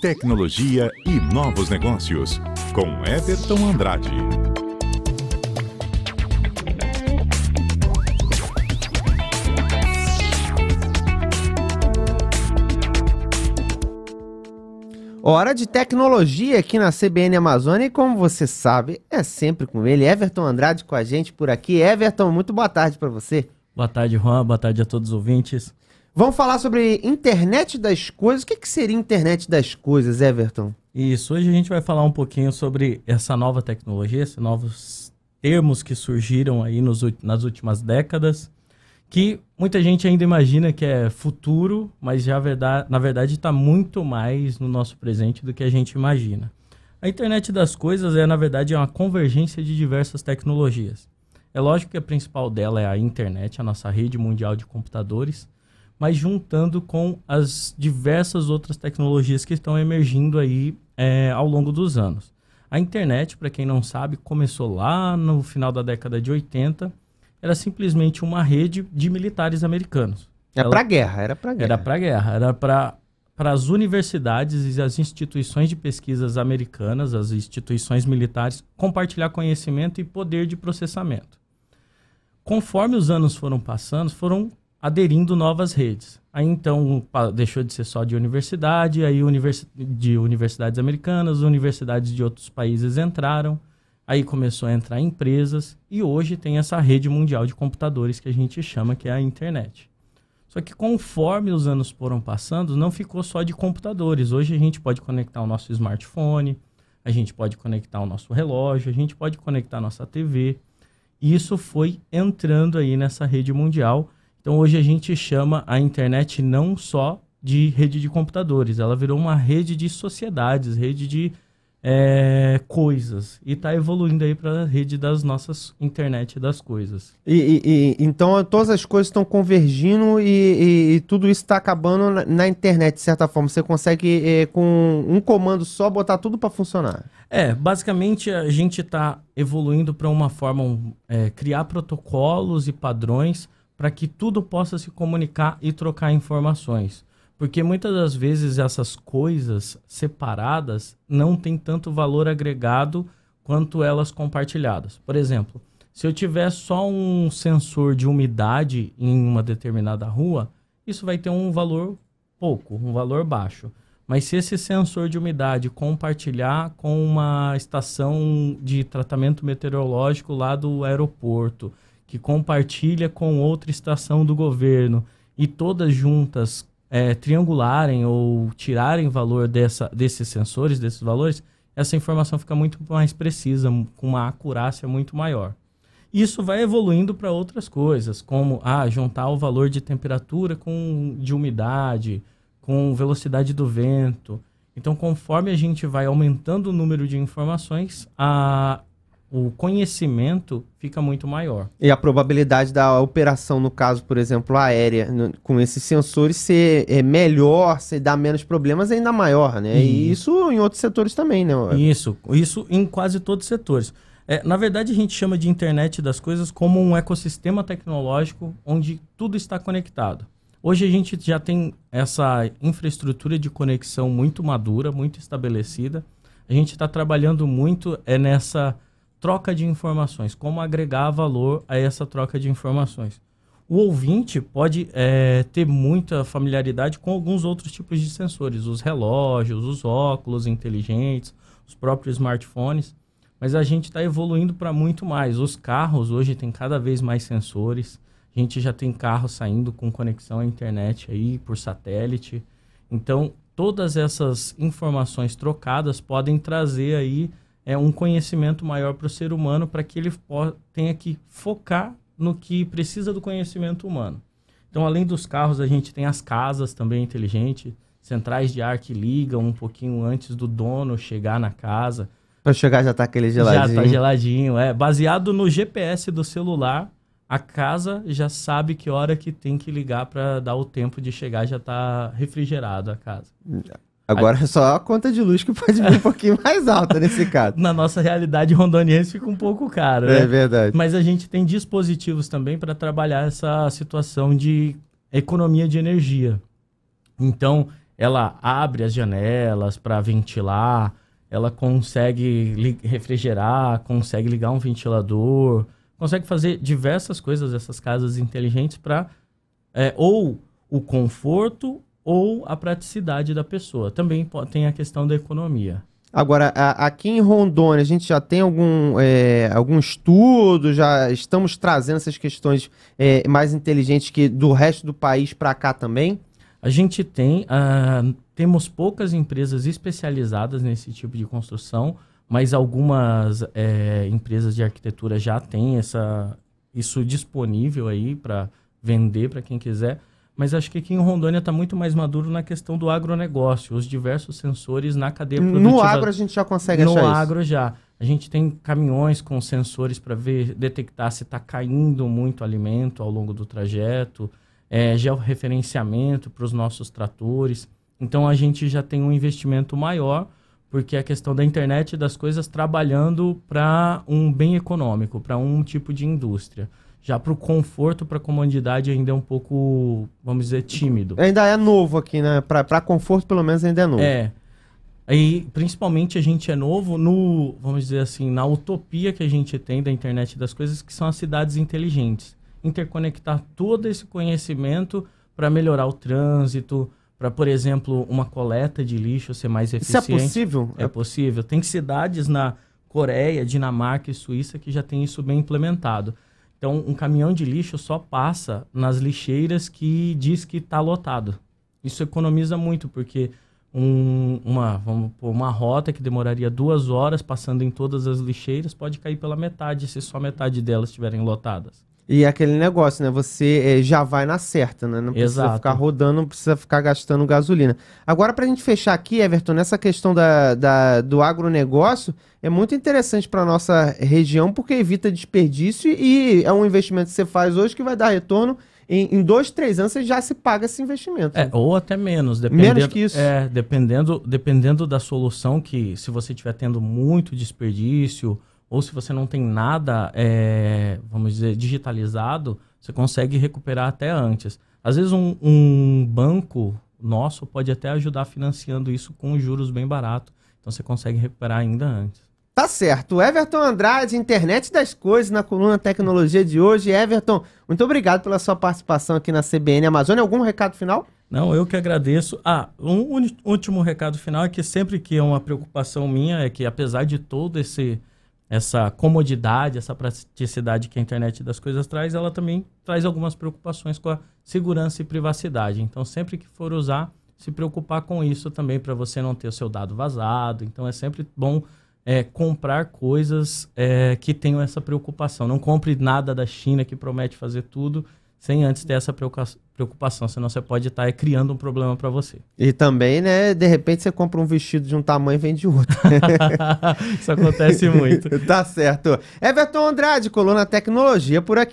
tecnologia e novos negócios, com Everton Andrade. Hora de tecnologia aqui na CBN Amazônia e como você sabe, é sempre com ele, Everton Andrade com a gente por aqui. Everton, muito boa tarde para você. Boa tarde, Juan. Boa tarde a todos os ouvintes. Vamos falar sobre internet das coisas. O que, que seria internet das coisas, Everton? Isso, hoje a gente vai falar um pouquinho sobre essa nova tecnologia, esses novos termos que surgiram aí nos, nas últimas décadas que muita gente ainda imagina que é futuro, mas já verdade, na verdade está muito mais no nosso presente do que a gente imagina. A internet das coisas é, na verdade, uma convergência de diversas tecnologias. É lógico que a principal dela é a internet, a nossa rede mundial de computadores, mas juntando com as diversas outras tecnologias que estão emergindo aí é, ao longo dos anos. A internet, para quem não sabe, começou lá no final da década de 80 era simplesmente uma rede de militares americanos. Era para guerra, era para guerra. Era para guerra, era para para as universidades e as instituições de pesquisas americanas, as instituições militares, compartilhar conhecimento e poder de processamento. Conforme os anos foram passando, foram aderindo novas redes. Aí então deixou de ser só de universidade, aí univers, de universidades americanas, universidades de outros países entraram. Aí começou a entrar empresas e hoje tem essa rede mundial de computadores que a gente chama que é a internet. Só que conforme os anos foram passando, não ficou só de computadores. Hoje a gente pode conectar o nosso smartphone, a gente pode conectar o nosso relógio, a gente pode conectar a nossa TV. E isso foi entrando aí nessa rede mundial. Então hoje a gente chama a internet não só de rede de computadores, ela virou uma rede de sociedades, rede de é, coisas e está evoluindo aí para a rede das nossas internet das coisas. E, e, e, então todas as coisas estão convergindo e, e, tudo isso está acabando na, na, internet de certa forma. Você consegue é, com um comando só botar tudo para funcionar? É, basicamente a gente está evoluindo para uma forma é, criar protocolos e padrões para que tudo possa se comunicar e trocar informações. Porque muitas das vezes essas coisas separadas não têm tanto valor agregado quanto elas compartilhadas. Por exemplo, se eu tiver só um sensor de umidade em uma determinada rua, isso vai ter um valor pouco, um valor baixo. Mas se esse sensor de umidade compartilhar com uma estação de tratamento meteorológico lá do aeroporto, que compartilha com outra estação do governo, e todas juntas é, triangularem ou tirarem valor dessa, desses sensores, desses valores, essa informação fica muito mais precisa, com uma acurácia muito maior. Isso vai evoluindo para outras coisas, como ah, juntar o valor de temperatura com de umidade, com velocidade do vento. Então, conforme a gente vai aumentando o número de informações, a, o conhecimento fica muito maior. E a probabilidade da operação, no caso, por exemplo, aérea, no, com esses sensores ser é, melhor, ser dar menos problemas, é ainda maior, né? E isso em outros setores também, né? Isso, isso em quase todos os setores. É, na verdade, a gente chama de internet das coisas como um ecossistema tecnológico onde tudo está conectado. Hoje a gente já tem essa infraestrutura de conexão muito madura, muito estabelecida. A gente está trabalhando muito é nessa troca de informações, como agregar valor a essa troca de informações. O ouvinte pode é, ter muita familiaridade com alguns outros tipos de sensores, os relógios, os óculos inteligentes, os próprios smartphones, mas a gente está evoluindo para muito mais. Os carros hoje têm cada vez mais sensores, a gente já tem carros saindo com conexão à internet aí por satélite. Então, todas essas informações trocadas podem trazer aí é, um conhecimento maior para o ser humano para que ele tenha que focar no que precisa do conhecimento humano. Então, além dos carros, a gente tem as casas também inteligentes, centrais de ar que ligam um pouquinho antes do dono chegar na casa. Para chegar já está aquele geladinho. Já está geladinho, é. Baseado no GPS do celular, a casa já sabe que hora que tem que ligar para dar o tempo de chegar, já está refrigerado a casa. Agora é só a conta de luz que pode vir um pouquinho mais alta nesse caso. Na nossa realidade rondoniense fica um pouco caro, né? É verdade. Mas a gente tem dispositivos também para trabalhar essa situação de economia de energia. Então, ela abre as janelas para ventilar, ela consegue refrigerar, consegue ligar um ventilador, consegue fazer diversas coisas essas casas inteligentes para é, ou o conforto ou a praticidade da pessoa. Também tem a questão da economia. Agora, a, aqui em Rondônia, a gente já tem algum, é, algum estudo, já estamos trazendo essas questões é, mais inteligentes que do resto do país para cá também? A gente tem, uh, temos poucas empresas especializadas nesse tipo de construção, mas algumas é, empresas de arquitetura já têm essa, isso disponível aí para vender para quem quiser mas acho que aqui em Rondônia está muito mais maduro na questão do agronegócio, os diversos sensores na cadeia produtiva. No agro a gente já consegue no achar isso? No agro já. A gente tem caminhões com sensores para ver, detectar se está caindo muito alimento ao longo do trajeto, é, georreferenciamento para os nossos tratores. Então a gente já tem um investimento maior, porque a questão da internet das coisas trabalhando para um bem econômico, para um tipo de indústria. Já para o conforto, para a comodidade, ainda é um pouco, vamos dizer, tímido. Ainda é novo aqui, né? Para conforto, pelo menos, ainda é novo. É. E principalmente a gente é novo no, vamos dizer assim, na utopia que a gente tem da internet das coisas, que são as cidades inteligentes. Interconectar todo esse conhecimento para melhorar o trânsito, para, por exemplo, uma coleta de lixo ser mais eficiente. Isso é possível? É possível. Tem cidades na Coreia, Dinamarca e Suíça que já tem isso bem implementado. Então, um caminhão de lixo só passa nas lixeiras que diz que está lotado. Isso economiza muito, porque um, uma, vamos pôr, uma rota que demoraria duas horas passando em todas as lixeiras pode cair pela metade, se só metade delas estiverem lotadas. E aquele negócio, né? Você é, já vai na certa, né? Não precisa Exato. ficar rodando, não precisa ficar gastando gasolina. Agora, para a gente fechar aqui, Everton, nessa questão da, da do agronegócio, é muito interessante para nossa região, porque evita desperdício e é um investimento que você faz hoje que vai dar retorno. Em, em dois, três anos você já se paga esse investimento. É, ou até menos. Dependendo, menos que isso. É, dependendo, dependendo da solução que, se você estiver tendo muito desperdício ou se você não tem nada, é, vamos dizer, digitalizado, você consegue recuperar até antes. Às vezes um, um, banco nosso pode até ajudar financiando isso com juros bem barato. Então você consegue recuperar ainda antes. Tá certo. Everton Andrade, Internet das Coisas, na coluna Tecnologia de hoje. Everton, muito obrigado pela sua participação aqui na CBN Amazônia. Algum recado final? Não, eu que agradeço. Ah, um último recado final é que sempre que é uma preocupação minha é que apesar de todo esse essa comodidade, essa praticidade que a internet das coisas traz, ela também traz algumas preocupações com a segurança e privacidade. Então, sempre que for usar, se preocupar com isso também para você não ter o seu dado vazado. Então, é sempre bom é, comprar coisas é, que tenham essa preocupação. Não compre nada da China que promete fazer tudo sem antes ter essa preocupação, senão você pode estar criando um problema para você. E também, né, de repente você compra um vestido de um tamanho e vende outro. Isso acontece muito. tá certo. Everton Andrade, coluna Tecnologia por aqui.